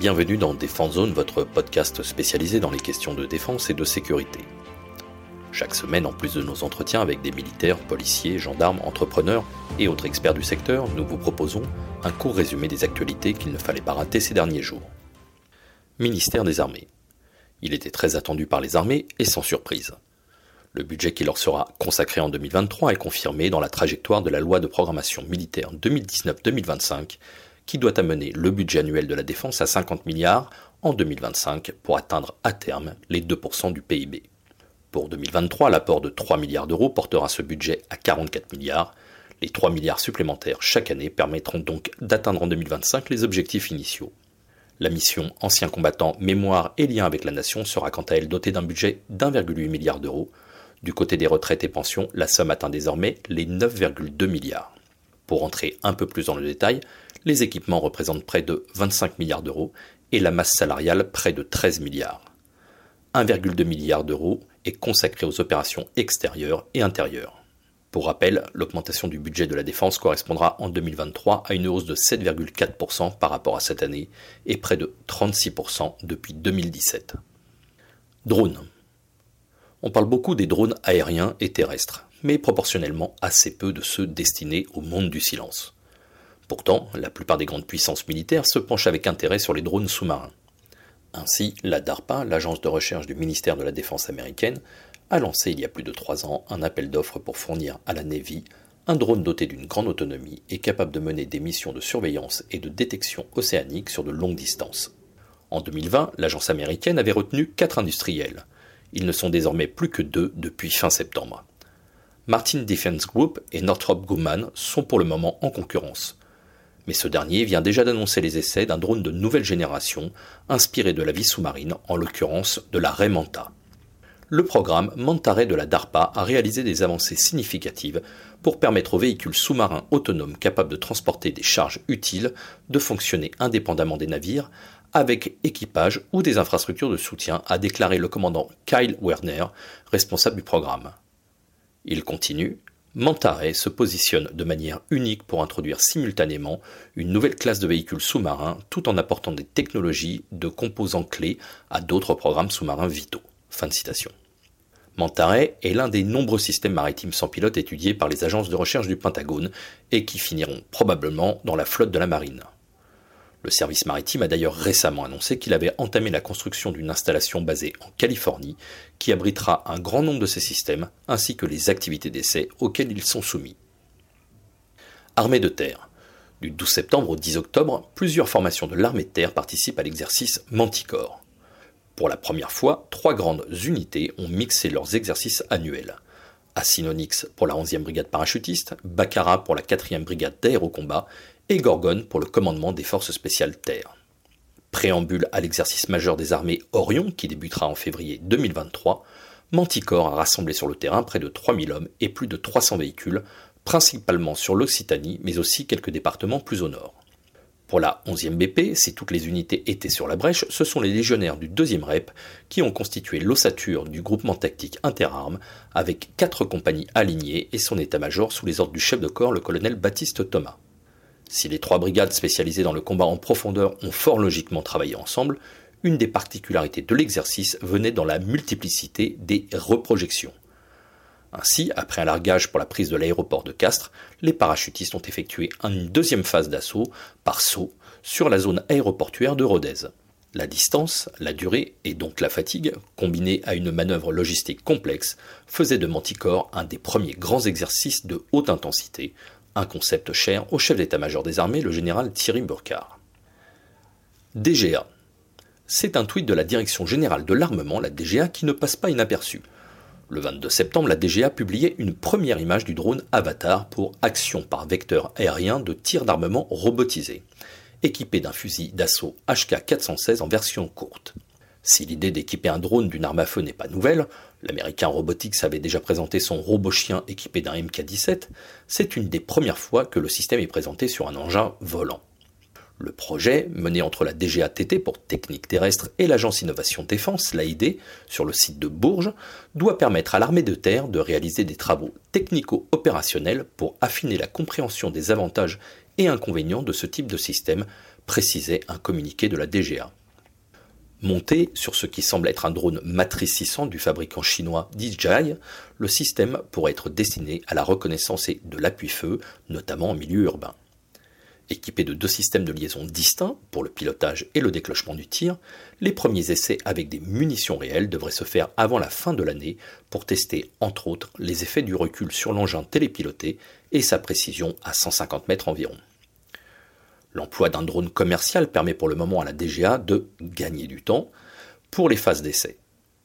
bienvenue dans Défense Zone, votre podcast spécialisé dans les questions de défense et de sécurité. Chaque semaine, en plus de nos entretiens avec des militaires, policiers, gendarmes, entrepreneurs et autres experts du secteur, nous vous proposons un court résumé des actualités qu'il ne fallait pas rater ces derniers jours. Ministère des Armées. Il était très attendu par les armées et sans surprise. Le budget qui leur sera consacré en 2023 est confirmé dans la trajectoire de la loi de programmation militaire 2019-2025 qui doit amener le budget annuel de la défense à 50 milliards en 2025 pour atteindre à terme les 2% du PIB. Pour 2023, l'apport de 3 milliards d'euros portera ce budget à 44 milliards. Les 3 milliards supplémentaires chaque année permettront donc d'atteindre en 2025 les objectifs initiaux. La mission Anciens combattants, mémoire et lien avec la nation sera quant à elle dotée d'un budget d'1,8 milliard d'euros, du côté des retraites et pensions, la somme atteint désormais les 9,2 milliards. Pour entrer un peu plus dans le détail, les équipements représentent près de 25 milliards d'euros et la masse salariale près de 13 milliards. 1,2 milliard d'euros est consacré aux opérations extérieures et intérieures. Pour rappel, l'augmentation du budget de la défense correspondra en 2023 à une hausse de 7,4% par rapport à cette année et près de 36% depuis 2017. Drones. On parle beaucoup des drones aériens et terrestres, mais proportionnellement assez peu de ceux destinés au monde du silence. Pourtant, la plupart des grandes puissances militaires se penchent avec intérêt sur les drones sous-marins. Ainsi, la DARPA, l'agence de recherche du ministère de la Défense américaine, a lancé il y a plus de trois ans un appel d'offres pour fournir à la Navy un drone doté d'une grande autonomie et capable de mener des missions de surveillance et de détection océanique sur de longues distances. En 2020, l'agence américaine avait retenu quatre industriels, ils ne sont désormais plus que deux depuis fin septembre. Martin Defense Group et Northrop Grumman sont pour le moment en concurrence. Mais ce dernier vient déjà d'annoncer les essais d'un drone de nouvelle génération, inspiré de la vie sous-marine, en l'occurrence de la Manta. Le programme Mantare de la DARPA a réalisé des avancées significatives pour permettre aux véhicules sous-marins autonomes capables de transporter des charges utiles de fonctionner indépendamment des navires avec équipage ou des infrastructures de soutien, a déclaré le commandant Kyle Werner, responsable du programme. Il continue Mantare se positionne de manière unique pour introduire simultanément une nouvelle classe de véhicules sous-marins tout en apportant des technologies de composants clés à d'autres programmes sous-marins vitaux. Fin est l'un des nombreux systèmes maritimes sans pilote étudiés par les agences de recherche du Pentagone et qui finiront probablement dans la flotte de la marine. Le service maritime a d'ailleurs récemment annoncé qu'il avait entamé la construction d'une installation basée en Californie qui abritera un grand nombre de ces systèmes ainsi que les activités d'essai auxquelles ils sont soumis. Armée de terre. Du 12 septembre au 10 octobre, plusieurs formations de l'armée de terre participent à l'exercice Manticore. Pour la première fois, trois grandes unités ont mixé leurs exercices annuels. Asinonix pour la 11e brigade parachutiste, Baccarat pour la 4e brigade d'aérocombat et Gorgone pour le commandement des forces spéciales terre. Préambule à l'exercice majeur des armées Orion qui débutera en février 2023, Manticore a rassemblé sur le terrain près de 3000 hommes et plus de 300 véhicules, principalement sur l'Occitanie mais aussi quelques départements plus au nord. Pour la 11e BP, si toutes les unités étaient sur la brèche, ce sont les légionnaires du 2e REP qui ont constitué l'ossature du groupement tactique interarmes avec quatre compagnies alignées et son état-major sous les ordres du chef de corps, le colonel Baptiste Thomas. Si les trois brigades spécialisées dans le combat en profondeur ont fort logiquement travaillé ensemble, une des particularités de l'exercice venait dans la multiplicité des reprojections. Ainsi, après un largage pour la prise de l'aéroport de Castres, les parachutistes ont effectué une deuxième phase d'assaut par saut sur la zone aéroportuaire de Rodez. La distance, la durée et donc la fatigue, combinée à une manœuvre logistique complexe, faisaient de Manticore un des premiers grands exercices de haute intensité un concept cher au chef d'état-major des armées, le général Thierry Burkhardt. DGA. C'est un tweet de la Direction générale de l'armement, la DGA, qui ne passe pas inaperçu. Le 22 septembre, la DGA publiait une première image du drone Avatar pour action par vecteur aérien de tir d'armement robotisé, équipé d'un fusil d'assaut HK-416 en version courte. Si l'idée d'équiper un drone d'une arme à feu n'est pas nouvelle, l'américain Robotics avait déjà présenté son robot chien équipé d'un MK17, c'est une des premières fois que le système est présenté sur un engin volant. Le projet, mené entre la DGATT pour Technique Terrestre et l'Agence Innovation Défense, l'AID, sur le site de Bourges, doit permettre à l'armée de terre de réaliser des travaux technico-opérationnels pour affiner la compréhension des avantages et inconvénients de ce type de système, précisait un communiqué de la DGA. Monté sur ce qui semble être un drone matricissant du fabricant chinois DJI, le système pourrait être destiné à la reconnaissance et de l'appui-feu, notamment en milieu urbain. Équipé de deux systèmes de liaison distincts pour le pilotage et le déclenchement du tir, les premiers essais avec des munitions réelles devraient se faire avant la fin de l'année pour tester entre autres les effets du recul sur l'engin télépiloté et sa précision à 150 mètres environ. L'emploi d'un drone commercial permet pour le moment à la DGA de gagner du temps pour les phases d'essai.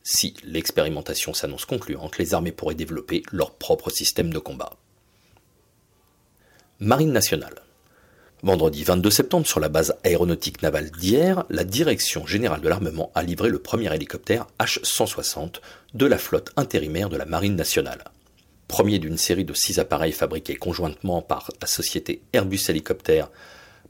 Si l'expérimentation s'annonce concluante, les armées pourraient développer leur propre système de combat. Marine nationale. Vendredi 22 septembre, sur la base aéronautique navale d'hier, la Direction générale de l'armement a livré le premier hélicoptère H-160 de la flotte intérimaire de la Marine nationale. Premier d'une série de six appareils fabriqués conjointement par la société Airbus Hélicoptère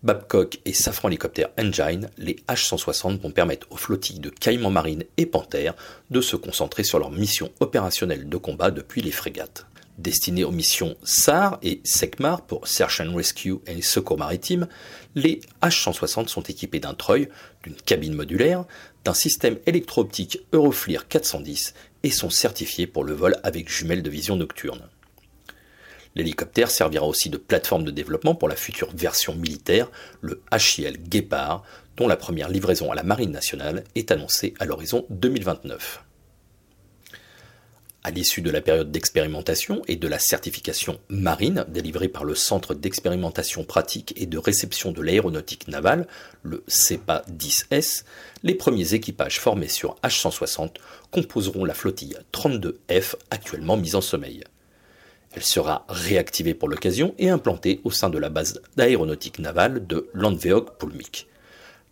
Babcock et Safran Helicopter Engine, les H-160 vont permettre aux flottilles de Caïman Marine et Panther de se concentrer sur leurs missions opérationnelles de combat depuis les frégates. Destinés aux missions SAR et SECMAR pour Search and Rescue et Secours maritime, les H-160 sont équipés d'un treuil, d'une cabine modulaire, d'un système électro-optique Euroflir 410 et sont certifiés pour le vol avec jumelles de vision nocturne. L'hélicoptère servira aussi de plateforme de développement pour la future version militaire, le HIL Guépard, dont la première livraison à la Marine nationale est annoncée à l'horizon 2029. À l'issue de la période d'expérimentation et de la certification marine délivrée par le Centre d'expérimentation pratique et de réception de l'aéronautique navale, le CEPA 10S, les premiers équipages formés sur H160 composeront la flottille 32F actuellement mise en sommeil. Elle sera réactivée pour l'occasion et implantée au sein de la base d'aéronautique navale de Landveog-Pulmik.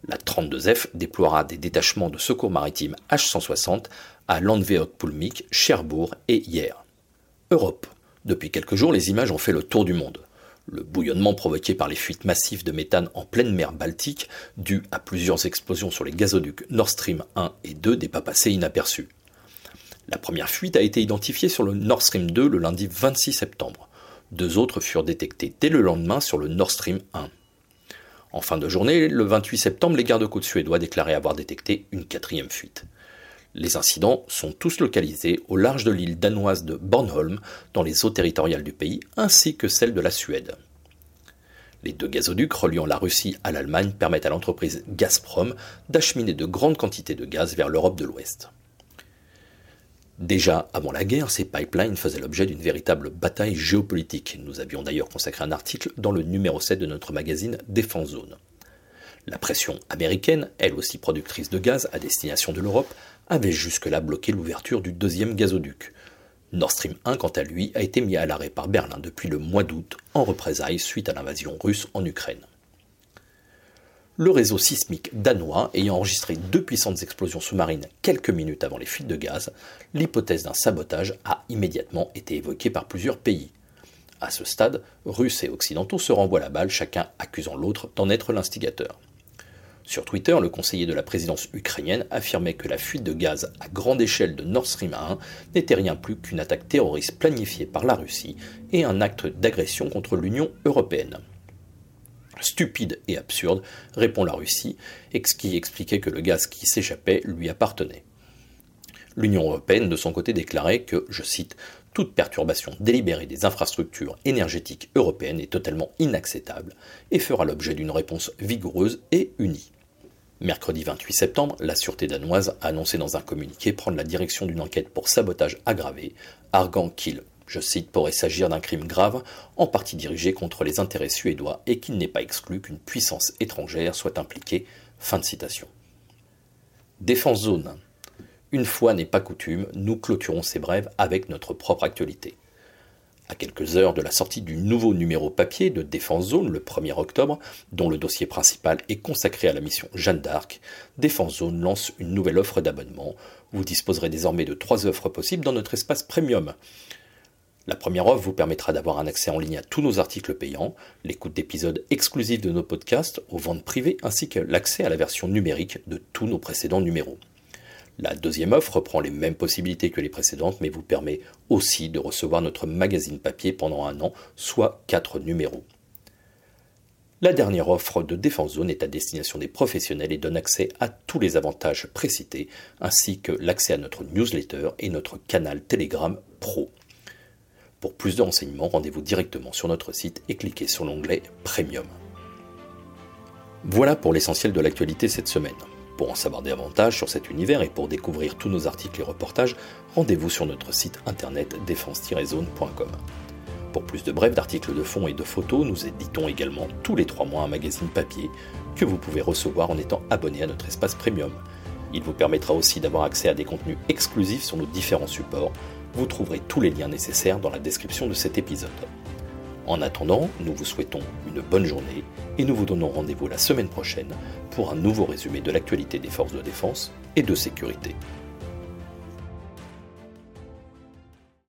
La 32F déploiera des détachements de secours maritime H-160 à Landveog-Pulmik, Cherbourg et hier. Europe. Depuis quelques jours, les images ont fait le tour du monde. Le bouillonnement provoqué par les fuites massives de méthane en pleine mer Baltique, dû à plusieurs explosions sur les gazoducs Nord Stream 1 et 2, n'est pas passé inaperçu. La première fuite a été identifiée sur le Nord Stream 2 le lundi 26 septembre. Deux autres furent détectées dès le lendemain sur le Nord Stream 1. En fin de journée, le 28 septembre, les gardes-côtes suédois déclaraient avoir détecté une quatrième fuite. Les incidents sont tous localisés au large de l'île danoise de Bornholm, dans les eaux territoriales du pays, ainsi que celle de la Suède. Les deux gazoducs reliant la Russie à l'Allemagne permettent à l'entreprise Gazprom d'acheminer de grandes quantités de gaz vers l'Europe de l'Ouest. Déjà avant la guerre, ces pipelines faisaient l'objet d'une véritable bataille géopolitique. Nous avions d'ailleurs consacré un article dans le numéro 7 de notre magazine Défense Zone. La pression américaine, elle aussi productrice de gaz à destination de l'Europe, avait jusque-là bloqué l'ouverture du deuxième gazoduc. Nord Stream 1, quant à lui, a été mis à l'arrêt par Berlin depuis le mois d'août en représailles suite à l'invasion russe en Ukraine le réseau sismique danois ayant enregistré deux puissantes explosions sous-marines quelques minutes avant les fuites de gaz, l'hypothèse d'un sabotage a immédiatement été évoquée par plusieurs pays. À ce stade, Russes et Occidentaux se renvoient la balle, chacun accusant l'autre d'en être l'instigateur. Sur Twitter, le conseiller de la présidence ukrainienne affirmait que la fuite de gaz à grande échelle de Nord Stream 1 n'était rien plus qu'une attaque terroriste planifiée par la Russie et un acte d'agression contre l'Union européenne stupide et absurde, répond la Russie, et qui expliquait que le gaz qui s'échappait lui appartenait. L'Union européenne, de son côté, déclarait que, je cite, toute perturbation délibérée des infrastructures énergétiques européennes est totalement inacceptable et fera l'objet d'une réponse vigoureuse et unie. Mercredi 28 septembre, la sûreté danoise a annoncé dans un communiqué prendre la direction d'une enquête pour sabotage aggravé, arguant qu'il je cite, pourrait s'agir d'un crime grave, en partie dirigé contre les intérêts suédois et qu'il n'est pas exclu qu'une puissance étrangère soit impliquée. Fin de citation. Défense zone. Une fois n'est pas coutume, nous clôturons ces brèves avec notre propre actualité. À quelques heures de la sortie du nouveau numéro papier de Défense Zone le 1er octobre, dont le dossier principal est consacré à la mission Jeanne d'Arc, Défense Zone lance une nouvelle offre d'abonnement. Vous disposerez désormais de trois offres possibles dans notre espace premium. La première offre vous permettra d'avoir un accès en ligne à tous nos articles payants, l'écoute d'épisodes exclusifs de nos podcasts, aux ventes privées ainsi que l'accès à la version numérique de tous nos précédents numéros. La deuxième offre reprend les mêmes possibilités que les précédentes mais vous permet aussi de recevoir notre magazine papier pendant un an, soit quatre numéros. La dernière offre de Défense Zone est à destination des professionnels et donne accès à tous les avantages précités, ainsi que l'accès à notre newsletter et notre canal Telegram Pro. Pour plus de renseignements, rendez-vous directement sur notre site et cliquez sur l'onglet Premium. Voilà pour l'essentiel de l'actualité cette semaine. Pour en savoir davantage sur cet univers et pour découvrir tous nos articles et reportages, rendez-vous sur notre site internet défense-zone.com. Pour plus de brefs d'articles de fond et de photos, nous éditons également tous les trois mois un magazine papier que vous pouvez recevoir en étant abonné à notre espace premium. Il vous permettra aussi d'avoir accès à des contenus exclusifs sur nos différents supports. Vous trouverez tous les liens nécessaires dans la description de cet épisode. En attendant, nous vous souhaitons une bonne journée et nous vous donnons rendez-vous la semaine prochaine pour un nouveau résumé de l'actualité des forces de défense et de sécurité.